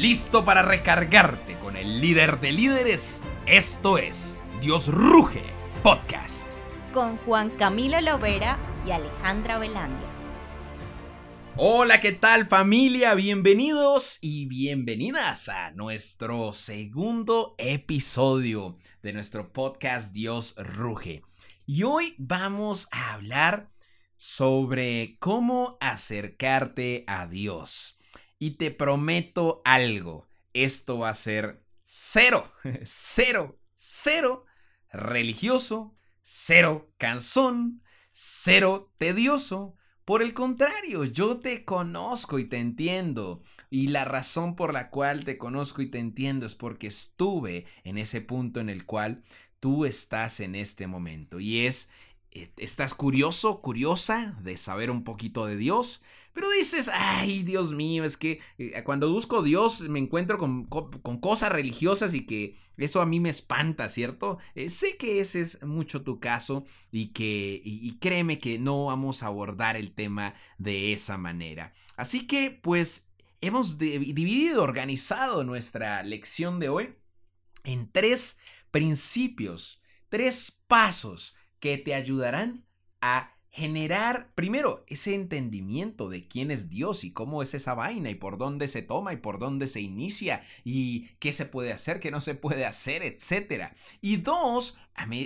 ¿Listo para recargarte con el líder de líderes? Esto es Dios Ruge Podcast. Con Juan Camilo Lovera y Alejandra Velandia. Hola, ¿qué tal familia? Bienvenidos y bienvenidas a nuestro segundo episodio de nuestro podcast Dios Ruge. Y hoy vamos a hablar sobre cómo acercarte a Dios. Y te prometo algo, esto va a ser cero, cero, cero religioso, cero cansón, cero tedioso. Por el contrario, yo te conozco y te entiendo. Y la razón por la cual te conozco y te entiendo es porque estuve en ese punto en el cual tú estás en este momento. Y es, eh, estás curioso, curiosa de saber un poquito de Dios. Pero dices, ay, Dios mío, es que eh, cuando busco Dios me encuentro con, cosas religiosas y que eso a mí me espanta, ¿cierto? Eh, sé que ese es mucho tu caso y que, y, créeme que no vamos a abordar el tema de esa manera. Así que, pues, hemos dividido, organizado nuestra lección de hoy en tres principios, tres pasos que te ayudarán a generar primero ese entendimiento de quién es Dios y cómo es esa vaina y por dónde se toma y por dónde se inicia y qué se puede hacer, qué no se puede hacer, etcétera. Y dos,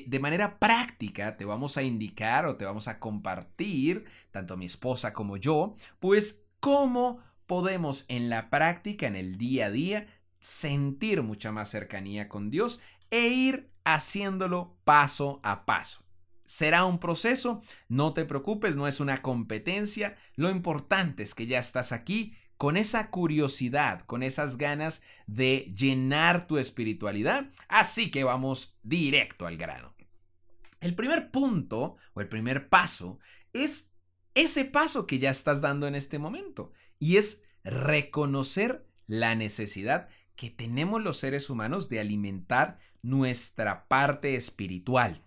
de manera práctica te vamos a indicar o te vamos a compartir, tanto mi esposa como yo, pues cómo podemos en la práctica, en el día a día, sentir mucha más cercanía con Dios e ir haciéndolo paso a paso. Será un proceso, no te preocupes, no es una competencia, lo importante es que ya estás aquí con esa curiosidad, con esas ganas de llenar tu espiritualidad, así que vamos directo al grano. El primer punto o el primer paso es ese paso que ya estás dando en este momento y es reconocer la necesidad que tenemos los seres humanos de alimentar nuestra parte espiritual.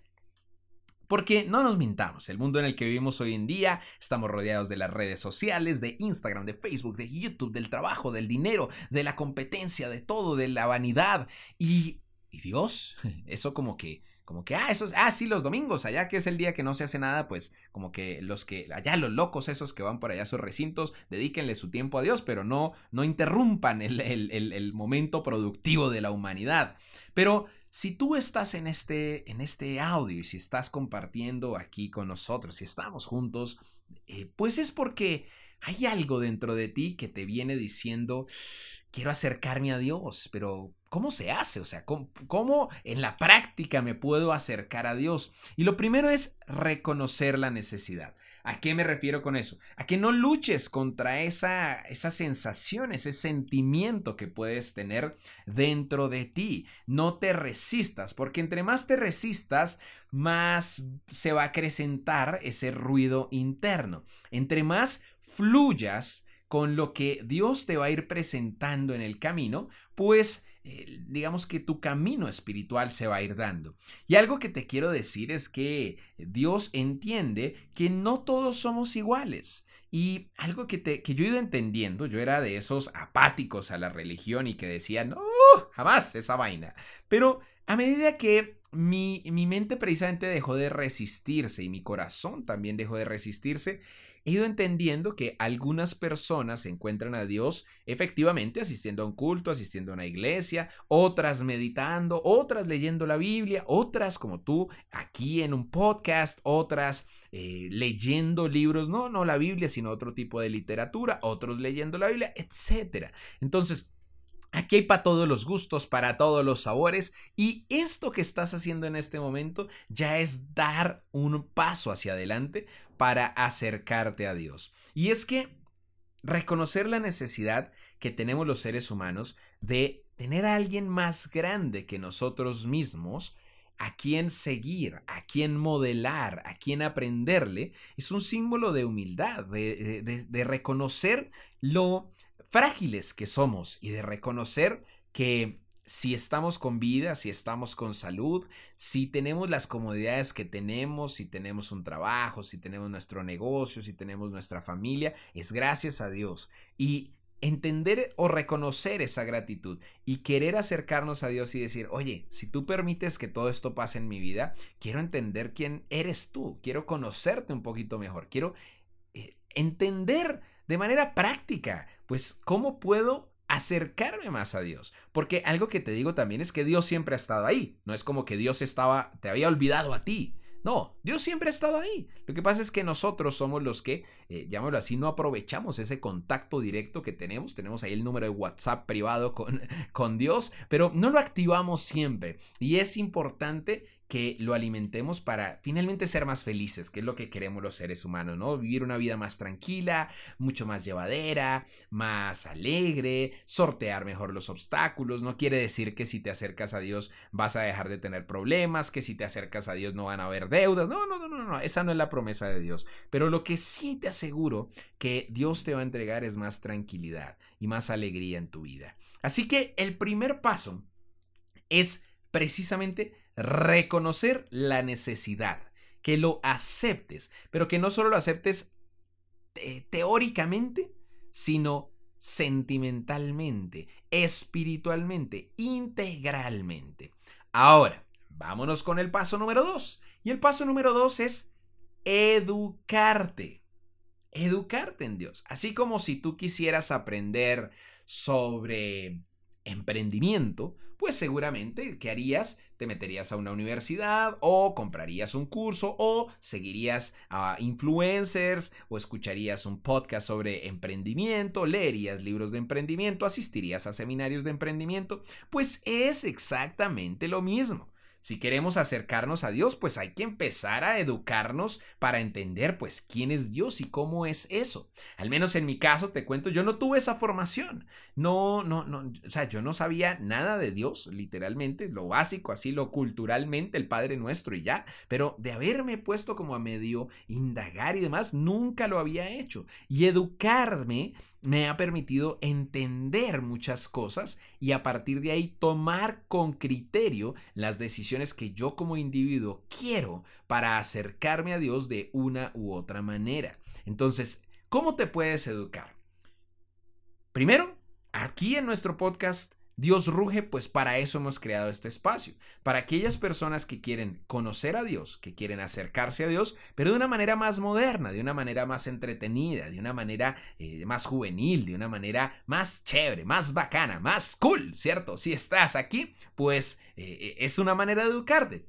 Porque no nos mintamos, el mundo en el que vivimos hoy en día, estamos rodeados de las redes sociales, de Instagram, de Facebook, de YouTube, del trabajo, del dinero, de la competencia, de todo, de la vanidad. Y, Dios, eso como que como que, ah, esos, ah, sí, los domingos, allá que es el día que no se hace nada, pues como que los que, allá los locos esos que van por allá a sus recintos, dedíquenle su tiempo a Dios, pero no, no interrumpan el, el momento productivo de la humanidad. Pero si tú estás en este, en este audio y si estás compartiendo aquí con nosotros, si estamos juntos, eh, pues es porque hay algo dentro de ti que te viene diciendo, quiero acercarme a Dios, pero ¿cómo se hace? O sea, ¿cómo, en la práctica me puedo acercar a Dios? Y lo primero es reconocer la necesidad. ¿A qué me refiero con eso? A que no luches contra esa, esa sensación, ese sentimiento que puedes tener dentro de ti. No te resistas, porque entre más te resistas, más se va a acrecentar ese ruido interno. Entre más fluyas con lo que Dios te va a ir presentando en el camino, pues eh, digamos que tu camino espiritual se va a ir dando. Y algo que te quiero decir es que Dios entiende que no todos somos iguales. Y algo que, te, que yo he ido entendiendo, yo era de esos apáticos a la religión y que decían, no, jamás esa vaina. Pero a medida que mi, mi mente precisamente dejó de resistirse y mi corazón también dejó de resistirse, he ido entendiendo que algunas personas encuentran a Dios efectivamente asistiendo a un culto, asistiendo a una iglesia, otras meditando, otras leyendo la Biblia, otras como tú aquí en un podcast, otras eh, leyendo libros, no, no la Biblia, sino otro tipo de literatura, otros leyendo la Biblia, etc. Entonces, Aquí hay para todos los gustos, para todos los sabores y esto que estás haciendo en este momento ya es dar un paso hacia adelante para acercarte a Dios. Y es que reconocer la necesidad que tenemos los seres humanos de tener a alguien más grande que nosotros mismos, a quien seguir, a quien modelar, a quien aprenderle, es un símbolo de humildad, de, de reconocer lo frágiles que somos y de reconocer que si estamos con vida, si estamos con salud, si tenemos las comodidades que tenemos, si tenemos un trabajo, si tenemos nuestro negocio, si tenemos nuestra familia, es gracias a Dios. Y entender o reconocer esa gratitud y querer acercarnos a Dios y decir, oye, si tú permites que todo esto pase en mi vida, quiero entender quién eres tú, quiero conocerte un poquito mejor, quiero eh, entender de manera práctica, pues, cómo puedo acercarme más a Dios. Porque algo que te digo también es que Dios siempre ha estado ahí. No es como que Dios estaba, te había olvidado a ti. No, Dios siempre ha estado ahí. Lo que pasa es que nosotros somos los que, eh, llamémoslo así, no aprovechamos ese contacto directo que tenemos. Tenemos ahí el número de WhatsApp privado con, con Dios, pero no lo activamos siempre. Y es importante que lo alimentemos para finalmente ser más felices, que es lo que queremos los seres humanos, ¿no? Vivir una vida más tranquila, mucho más llevadera, más alegre, sortear mejor los obstáculos. No quiere decir que si te acercas a Dios vas a dejar de tener problemas, que si te acercas a Dios no van a haber deudas. No, no, no, no, no, esa no es la promesa de Dios. Pero lo que sí te aseguro que Dios te va a entregar es más tranquilidad y más alegría en tu vida. Así que el primer paso es precisamente reconocer la necesidad, que lo aceptes, pero que no solo lo aceptes teóricamente, sino sentimentalmente, espiritualmente, integralmente. Ahora, vámonos con el paso número dos. Y el paso número dos es educarte. Educarte en Dios. Así como si tú quisieras aprender sobre emprendimiento, pues seguramente, ¿qué harías? Te meterías a una universidad o comprarías un curso o seguirías a influencers o escucharías un podcast sobre emprendimiento, leerías libros de emprendimiento, asistirías a seminarios de emprendimiento, pues es exactamente lo mismo. Si queremos acercarnos a Dios, pues hay que empezar a educarnos para entender pues quién es Dios y cómo es eso. Al menos en mi caso te cuento, yo no tuve esa formación. No, no, no, o sea, yo no sabía nada de Dios, literalmente, lo básico, así lo culturalmente, el Padre Nuestro y ya, pero de haberme puesto como a medio indagar y demás, nunca lo había hecho. Y educarme me ha permitido entender muchas cosas y a partir de ahí tomar con criterio las decisiones que yo como individuo quiero para acercarme a Dios de una u otra manera. Entonces, ¿cómo te puedes educar? Primero, aquí en nuestro podcast Dios ruge, pues para eso hemos creado este espacio, para aquellas personas que quieren conocer a Dios, que quieren acercarse a Dios, pero de una manera más moderna, de una manera más entretenida, de una manera eh, más juvenil, de una manera más chévere, más bacana, más cool, ¿cierto? Si estás aquí, pues eh, es una manera de educarte.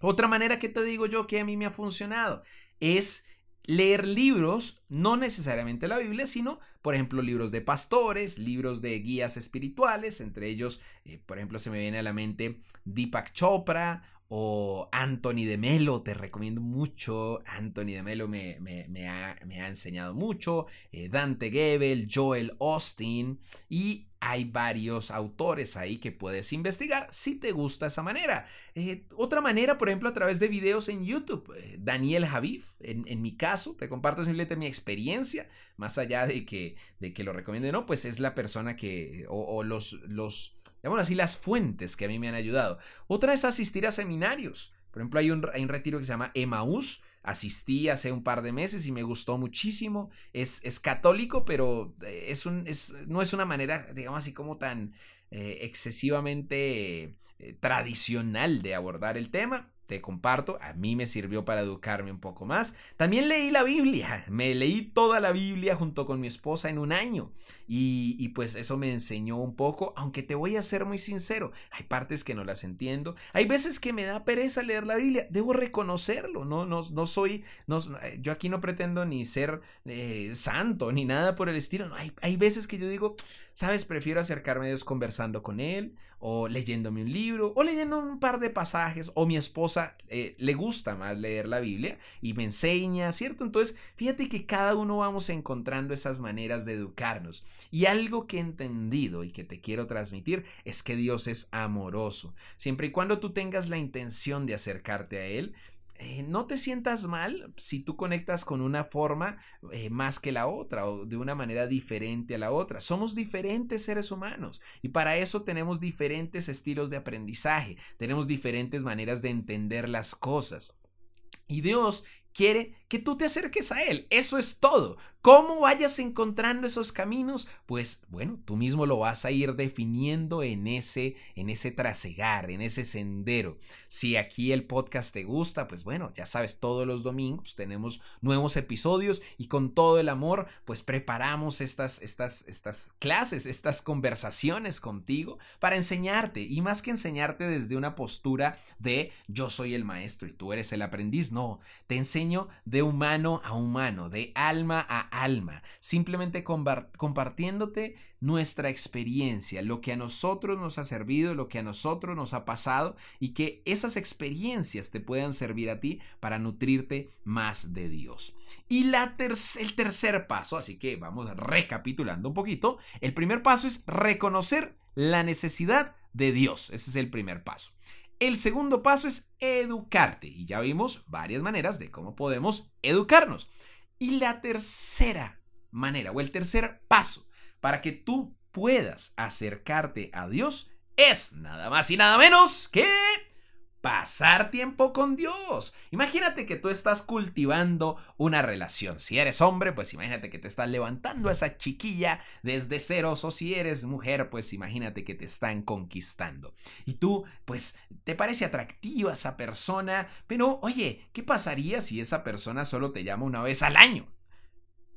Otra manera que te digo yo que a mí me ha funcionado es leer libros, no necesariamente la Biblia, sino, por ejemplo, libros de pastores, libros de guías espirituales, entre ellos, eh, por ejemplo, se me viene a la mente Deepak Chopra o Anthony de Melo, te recomiendo mucho, Anthony de Melo me, me, ha, enseñado mucho, eh, Dante Gebel, Joel Austin y hay varios autores ahí que puedes investigar si te gusta esa manera. Eh, otra manera, por ejemplo, a través de videos en YouTube. Eh, Daniel Javif, en, mi caso, te comparto simplemente mi experiencia, más allá de que, de que lo recomiende no, pues es la persona que, o, los, los, digamos así, las fuentes que a mí me han ayudado. Otra es asistir a seminarios. Por ejemplo, hay un, un retiro que se llama Emaús, asistí hace un par de meses y me gustó muchísimo. Es, es católico, pero eh, es un, es, no es una manera, digamos así, como tan eh, excesivamente eh, tradicional de abordar el tema. Te comparto, a mí me sirvió para educarme un poco más. También leí la Biblia, me leí toda la Biblia junto con mi esposa en un año. Y, pues eso me enseñó un poco, aunque te voy a ser muy sincero, hay partes que no las entiendo, hay veces que me da pereza leer la Biblia, debo reconocerlo, no, no, no soy, no, yo aquí no pretendo ni ser eh, santo ni nada por el estilo, hay, hay veces que yo digo, sabes, prefiero acercarme a Dios conversando con Él o leyéndome un libro o leyendo un par de pasajes o mi esposa eh, le gusta más leer la Biblia y me enseña, ¿cierto? Entonces, fíjate que cada uno vamos encontrando esas maneras de educarnos. Y algo que he entendido y que te quiero transmitir es que Dios es amoroso. Siempre y cuando tú tengas la intención de acercarte a Él, eh, no te sientas mal si tú conectas con una forma eh, más que la otra o de una manera diferente a la otra. Somos diferentes seres humanos y para eso tenemos diferentes estilos de aprendizaje, tenemos diferentes maneras de entender las cosas. Y Dios quiere que tú te acerques a Él. Eso es todo. ¿Cómo vayas encontrando esos caminos? Pues bueno, tú mismo lo vas a ir definiendo en ese, en ese trasegar, en ese sendero. Si aquí el podcast te gusta, pues bueno, ya sabes, todos los domingos tenemos nuevos episodios y con todo el amor, pues preparamos estas, estas, estas clases, estas conversaciones contigo para enseñarte y más que enseñarte desde una postura de yo soy el maestro y tú eres el aprendiz, no, te enseño de humano a humano, de alma a alma, simplemente compartiéndote nuestra experiencia, lo que a nosotros nos ha servido, lo que a nosotros nos ha pasado y que esas experiencias te puedan servir a ti para nutrirte más de Dios. Y la el tercer paso, así que vamos recapitulando un poquito, el primer paso es reconocer la necesidad de Dios, ese es el primer paso. El segundo paso es educarte y ya vimos varias maneras de cómo podemos educarnos. Y la tercera manera o el tercer paso para que tú puedas acercarte a Dios es nada más y nada menos que pasar tiempo con Dios. Imagínate que tú estás cultivando una relación. Si eres hombre, pues imagínate que te estás levantando a esa chiquilla desde ceros o si eres mujer, pues imagínate que te están conquistando. Y tú, pues, te parece atractiva esa persona, pero oye, ¿qué pasaría si esa persona solo te llama una vez al año?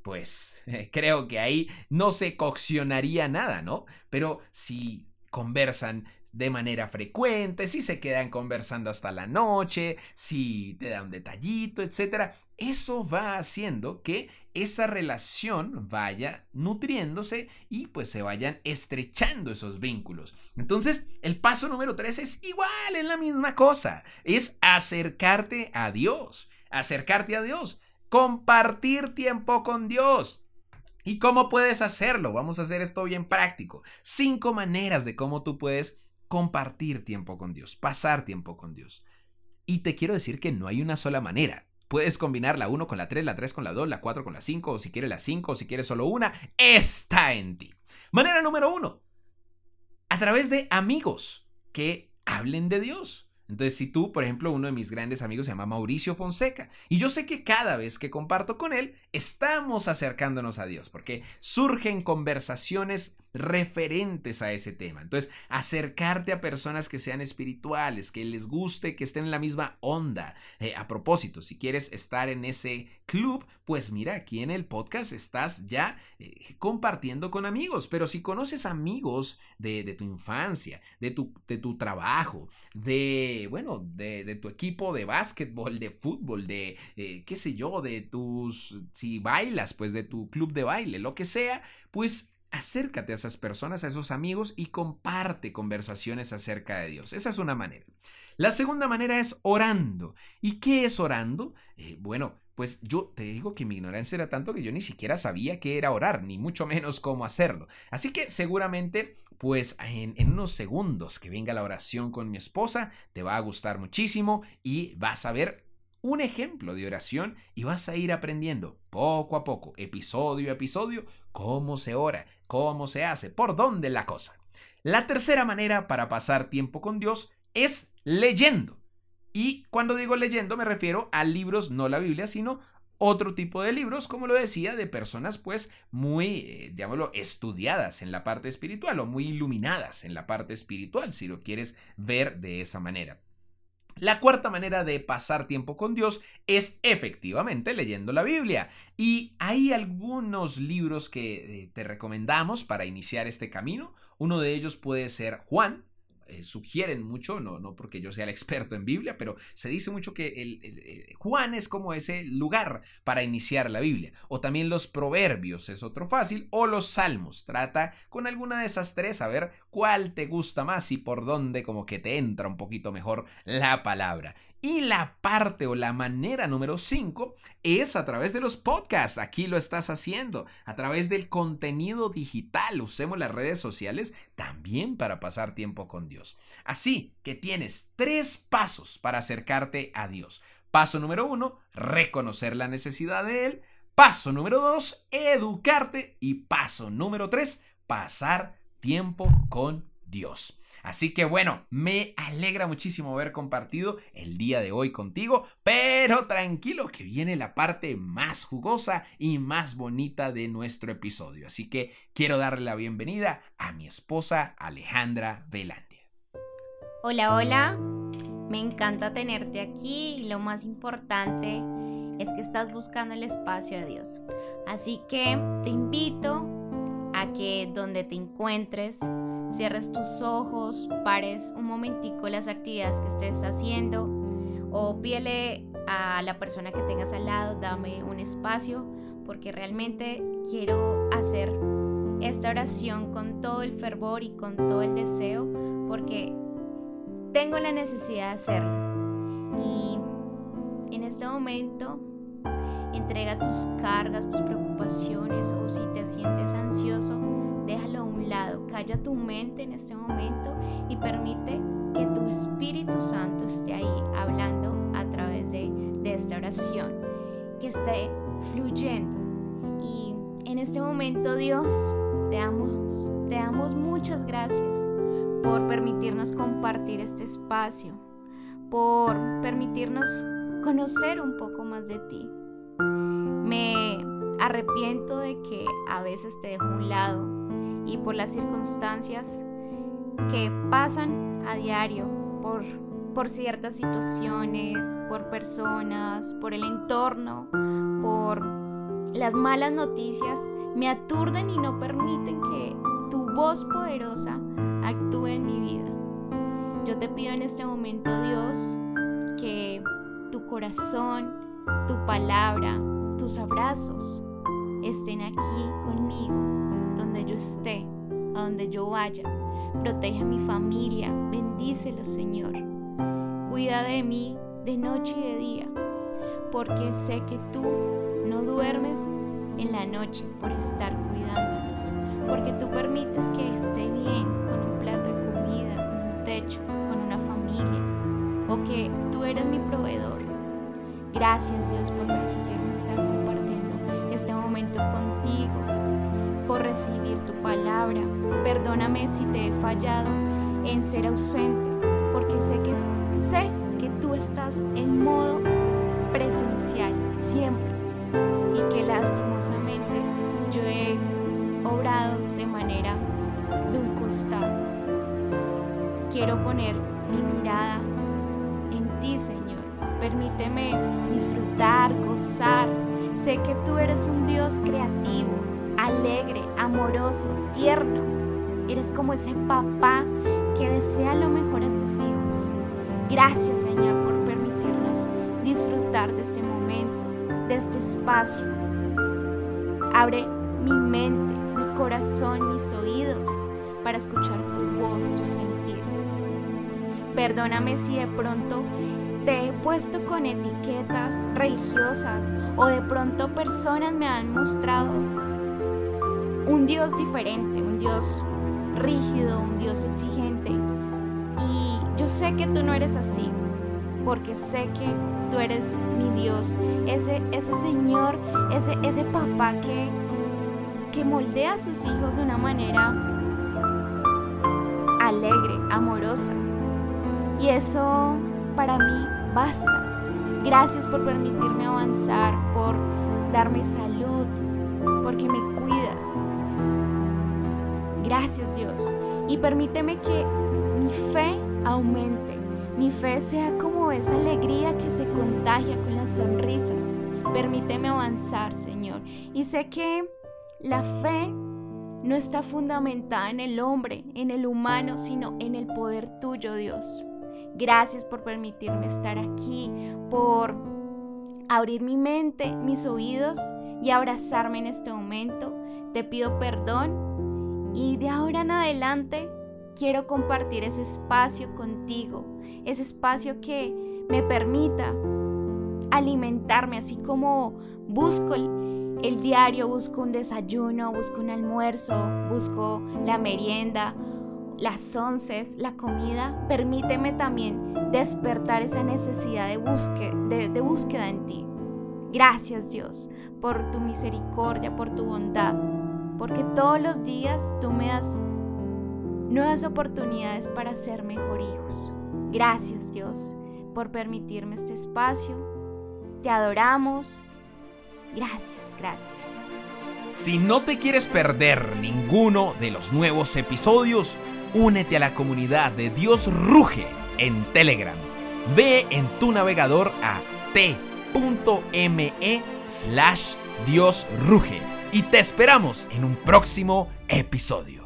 Pues creo que ahí no se coccionaría nada, ¿no? Pero si conversan de manera frecuente, si se quedan conversando hasta la noche, si te da un detallito, etc. Eso va haciendo que esa relación vaya nutriéndose y pues se vayan estrechando esos vínculos. Entonces, el paso número tres es igual, es la misma cosa, es acercarte a Dios, acercarte a Dios, compartir tiempo con Dios. ¿Y cómo puedes hacerlo? Vamos a hacer esto bien práctico. Cinco maneras de cómo tú puedes compartir tiempo con Dios, pasar tiempo con Dios. Y te quiero decir que no hay una sola manera. Puedes combinar la 1 con la 3, la 3 con la 2, la 4 con la 5, o si quieres la 5, o si quieres solo una, está en ti. Manera número 1. A través de amigos que hablen de Dios. Entonces, si tú, por ejemplo, uno de mis grandes amigos se llama Mauricio Fonseca, y yo sé que cada vez que comparto con él, estamos acercándonos a Dios, porque surgen conversaciones referentes a ese tema. Entonces, acercarte a personas que sean espirituales, que les guste, que estén en la misma onda. Eh, a propósito, si quieres estar en ese club, pues mira, aquí en el podcast estás ya eh, compartiendo con amigos, pero si conoces amigos de, tu infancia, de tu, de tu trabajo, de, bueno, de, tu equipo de básquetbol, de fútbol, de, eh, qué sé yo, de tus, si bailas, pues de tu club de baile, lo que sea, pues acércate a esas personas, a esos amigos y comparte conversaciones acerca de Dios. Esa es una manera. La segunda manera es orando. ¿Y qué es orando? Eh, bueno, pues yo te digo que mi ignorancia era tanto que yo ni siquiera sabía qué era orar, ni mucho menos cómo hacerlo. Así que seguramente, pues en, en, unos segundos que venga la oración con mi esposa, te va a gustar muchísimo y vas a ver un ejemplo de oración y vas a ir aprendiendo poco a poco, episodio a episodio, cómo se ora, cómo se hace, por dónde la cosa. La tercera manera para pasar tiempo con Dios es leyendo. Y cuando digo leyendo me refiero a libros, no la Biblia, sino otro tipo de libros, como lo decía, de personas pues muy, eh, digámoslo, estudiadas en la parte espiritual o muy iluminadas en la parte espiritual, si lo quieres ver de esa manera. La cuarta manera de pasar tiempo con Dios es efectivamente leyendo la Biblia. Y hay algunos libros que eh, te recomendamos para iniciar este camino. Uno de ellos puede ser Juan, eh, sugieren mucho, no, no porque yo sea el experto en Biblia, pero se dice mucho que el, eh, Juan es como ese lugar para iniciar la Biblia. O también los proverbios es otro fácil, o los salmos. Trata con alguna de esas tres a ver cuál te gusta más y por dónde como que te entra un poquito mejor la palabra. Y la parte o la manera número 5 es a través de los podcasts. Aquí lo estás haciendo. A través del contenido digital. Usemos las redes sociales también para pasar tiempo con Dios. Así que tienes tres pasos para acercarte a Dios. Paso número uno, reconocer la necesidad de Él. Paso número dos, educarte. Y paso número tres, pasar tiempo con Dios. Así que bueno, me alegra muchísimo haber compartido el día de hoy contigo, pero tranquilo que viene la parte más jugosa y más bonita de nuestro episodio. Así que quiero darle la bienvenida a mi esposa Alejandra Velandia. Hola, hola. Me encanta tenerte aquí y lo más importante es que estás buscando el espacio de Dios. Así que te invito a que donde te encuentres cierres tus ojos, pares un momentico las actividades que estés haciendo o pídele a la persona que tengas al lado, dame un espacio porque realmente quiero hacer esta oración con todo el fervor y con todo el deseo porque tengo la necesidad de hacerlo. Y en este momento entrega tus cargas, tus preocupaciones o si te sientes ansioso, déjalo a un lado, calla tu mente en este momento y permite que tu Espíritu Santo esté ahí hablando a través de, esta oración, que esté fluyendo. Y en este momento Dios, te damos, te damos muchas gracias por permitirnos compartir este espacio, por permitirnos conocer un poco más de ti. Me arrepiento de que a veces te dejo a un lado y por las circunstancias que pasan a diario, por, por ciertas situaciones, por personas, por el entorno, por las malas noticias, me aturden y no permiten que tu voz poderosa actúe en mi vida. Yo te pido en este momento, Dios, que tu corazón, tu palabra, tus abrazos estén aquí conmigo donde yo esté, a donde yo vaya. Protege a mi familia, bendícelo Señor. Cuida de mí de noche y de día, porque sé que tú no duermes en la noche por estar cuidándonos, porque tú permites que esté bien con un plato de comida, con un techo, con una familia, o que tú eres mi proveedor. Gracias Dios por permitirme estar compartiendo este momento contigo por recibir tu palabra. Perdóname si te he fallado en ser ausente, porque sé que, sé que tú estás en modo presencial siempre y que lastimosamente yo he obrado de manera de un costado. Quiero poner mi mirada en ti, Señor. Permíteme disfrutar, gozar. Sé que tú eres un Dios creativo alegre, amoroso, tierno. Eres como ese papá que desea lo mejor a sus hijos. Gracias Señor por permitirnos disfrutar de este momento, de este espacio. Abre mi mente, mi corazón, mis oídos para escuchar tu voz, tu sentir. Perdóname si de pronto te he puesto con etiquetas religiosas o de pronto personas me han mostrado un Dios diferente, un Dios rígido, un Dios exigente. Y yo sé que tú no eres así, porque sé que tú eres mi Dios, ese, ese Señor, ese, ese papá que, que moldea a sus hijos de una manera alegre, amorosa. Y eso para mí basta. Gracias por permitirme avanzar, por darme salud, porque me cuidas. Gracias Dios. Y permíteme que mi fe aumente. Mi fe sea como esa alegría que se contagia con las sonrisas. Permíteme avanzar, Señor. Y sé que la fe no está fundamentada en el hombre, en el humano, sino en el poder tuyo, Dios. Gracias por permitirme estar aquí, por abrir mi mente, mis oídos y abrazarme en este momento. Te pido perdón y de ahora en adelante quiero compartir ese espacio contigo, ese espacio que me permita alimentarme, así como busco el, diario, busco un desayuno, busco un almuerzo, busco la merienda, las once, la comida, permíteme también despertar esa necesidad de, de búsqueda en ti. Gracias Dios por tu misericordia, por tu bondad porque todos los días tú me das nuevas oportunidades para ser mejor hijos. Gracias Dios por permitirme este espacio. Te adoramos. Gracias, gracias. Si no te quieres perder ninguno de los nuevos episodios, únete a la comunidad de Dios Ruge en Telegram. Ve en tu navegador a t.me slash Dios Ruge y te esperamos en un próximo episodio.